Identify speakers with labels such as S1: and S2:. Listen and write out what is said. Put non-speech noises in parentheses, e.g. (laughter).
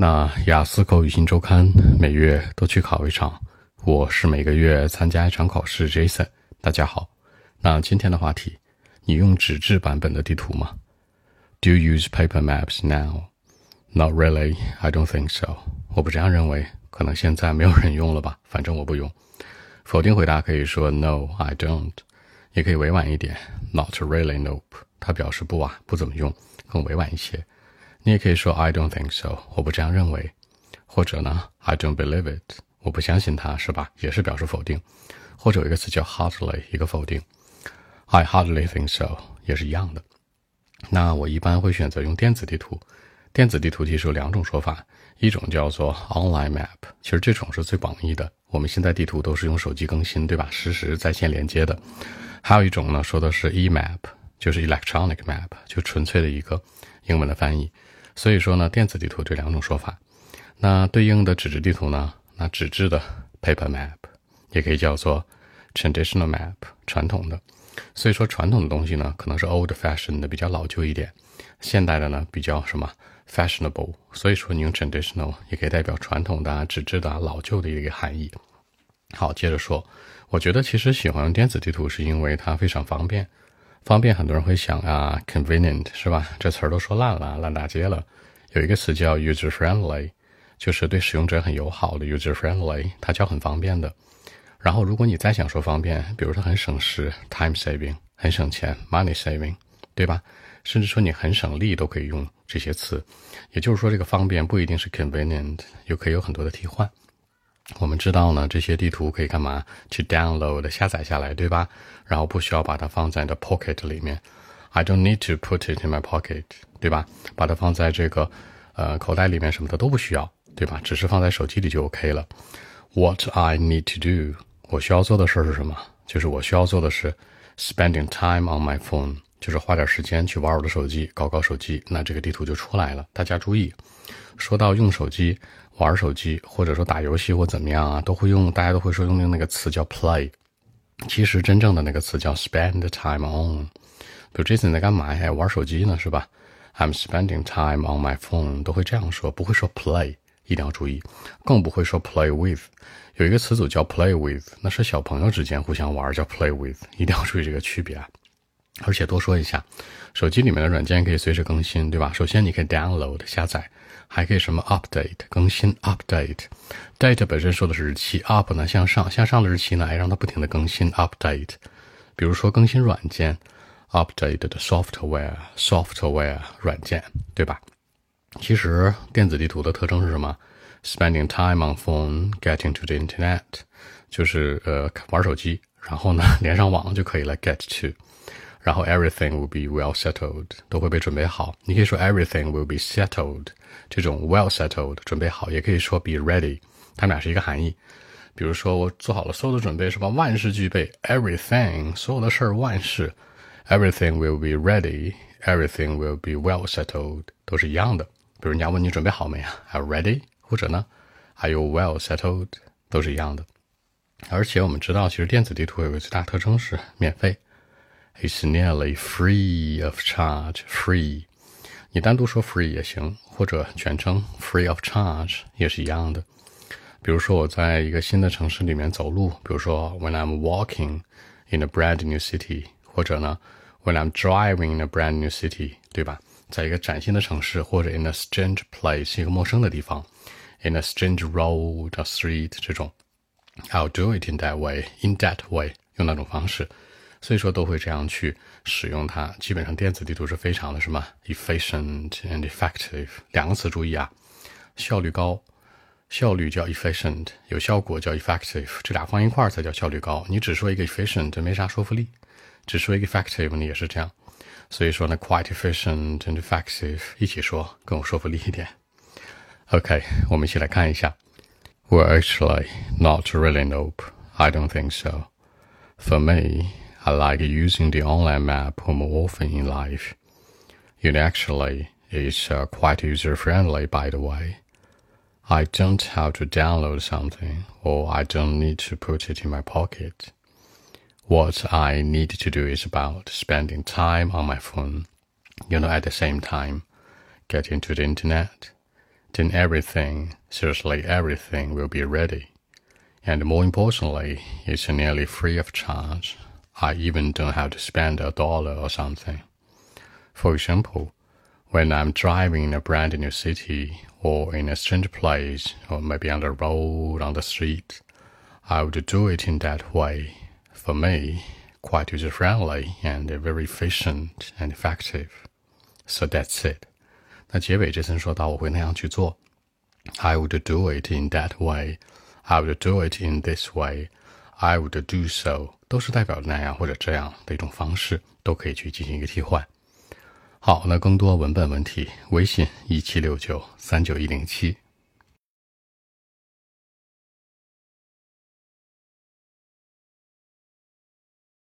S1: 那雅思口语新周刊每月都去考一场，我是每个月参加一场考试。Jason，大家好。那今天的话题，你用纸质版本的地图吗？Do you use paper maps now? Not really. I don't think so. 我不这样认为，可能现在没有人用了吧。反正我不用。否定回答可以说 No, I don't。也可以委婉一点，Not really. Nope。它表示不啊，不怎么用，更委婉一些。你也可以说 I don't think so，我不这样认为，或者呢 I don't believe it，我不相信它，是吧？也是表示否定。或者有一个词叫 hardly，一个否定，I hardly think so，也是一样的。那我一般会选择用电子地图。电子地图其实有两种说法，一种叫做 online map，其实这种是最广义的。我们现在地图都是用手机更新，对吧？实时在线连接的。还有一种呢，说的是 e map，就是 electronic map，就纯粹的一个英文的翻译。所以说呢，电子地图这两种说法，那对应的纸质地图呢？那纸质的 paper map 也可以叫做 traditional map 传统的。所以说传统的东西呢，可能是 old fashioned 的比较老旧一点，现代的呢比较什么 fashionable。所以说你用 traditional 也可以代表传统的、纸质的、老旧的一个含义。好，接着说，我觉得其实喜欢用电子地图是因为它非常方便。方便，很多人会想啊，convenient 是吧？这词儿都说烂了，烂大街了。有一个词叫 user friendly，就是对使用者很友好的 user friendly，它叫很方便的。然后，如果你再想说方便，比如说很省时 time saving，很省钱 money saving，对吧？甚至说你很省力都可以用这些词。也就是说，这个方便不一定是 convenient，又可以有很多的替换。我们知道呢，这些地图可以干嘛？去 download 下载下来，对吧？然后不需要把它放在你的 pocket 里面。I don't need to put it in my pocket，对吧？把它放在这个呃口袋里面什么的都不需要，对吧？只是放在手机里就 OK 了。What I need to do，我需要做的事儿是什么？就是我需要做的是 spending time on my phone，就是花点时间去玩我的手机，搞搞手机，那这个地图就出来了。大家注意，说到用手机。玩手机，或者说打游戏或怎么样啊，都会用，大家都会说用的那个词叫 play。其实真正的那个词叫 spend time on。比如 Jason 在干嘛呀？玩手机呢，是吧？I'm spending time on my phone，都会这样说，不会说 play，一定要注意，更不会说 play with。有一个词组叫 play with，那是小朋友之间互相玩叫 play with，一定要注意这个区别啊。而且多说一下，手机里面的软件可以随时更新，对吧？首先你可以 download 下载。还可以什么 update 更新 update，date 本身说的是日期，up 呢向上向上的日期呢，还让它不停的更新 update。比如说更新软件 update 的 software software 软件，对吧？其实电子地图的特征是什么？spending time on phone getting to the internet，就是呃玩手机，然后呢 (laughs) 连上网就可以了 get to。然后 everything will be well settled，都会被准备好。你可以说 everything will be settled，这种 well settled 准备好，也可以说 be ready，它们俩是一个含义。比如说我做好了所有的准备，是吧？万事俱备，everything，所有的事儿万事，everything will be ready，everything will be well settled，都是一样的。比如人家问你准备好没啊？Are ready？或者呢？Are you well settled？都是一样的。而且我们知道，其实电子地图有个最大特征是免费。It's nearly free of charge. Free，你单独说 free 也行，或者全称 free of charge 也是一样的。比如说我在一个新的城市里面走路，比如说 when I'm walking in a brand new city，或者呢 when I'm driving in a brand new city，对吧？在一个崭新的城市，或者 in a strange place，一个陌生的地方，in a strange road or street 这种，I'll do it in that way，in that way，用那种方式。 所以说都会这样去使用它。基本上电子地图是非常的什么 efficient and effective 两个词注意啊，效率高，效率叫 efficient，有效果叫 effective，这俩放一块儿才叫效率高。你只说一个 efficient 没啥说服力，只说一个 effective 你也是这样。所以说呢，quite efficient and effective 一起说更有说服力一点。OK，我们一起来看一下。Well, actually, not really. Nope, I don't think so. For me. I like using the online map more often in life. It actually is uh, quite user friendly, by the way. I don't have to download something or I don't need to put it in my pocket. What I need to do is about spending time on my phone, you know, at the same time, get into the internet. then everything, seriously everything will be ready. And more importantly, it's nearly free of charge. I even don't have to spend a dollar or something. For example, when I'm driving in a brand new city or in a strange place or maybe on the road, on the street, I would do it in that way. For me, quite user friendly and very efficient and effective. So that's it. 那结尾这层说到我会那样去做，I would do it in that way. I would do it in this way. I would do so， 都是代表那样或者这样的一种方式，都可以去进行一个替换。好，那更多文本问题，微信一七六九三九一零七。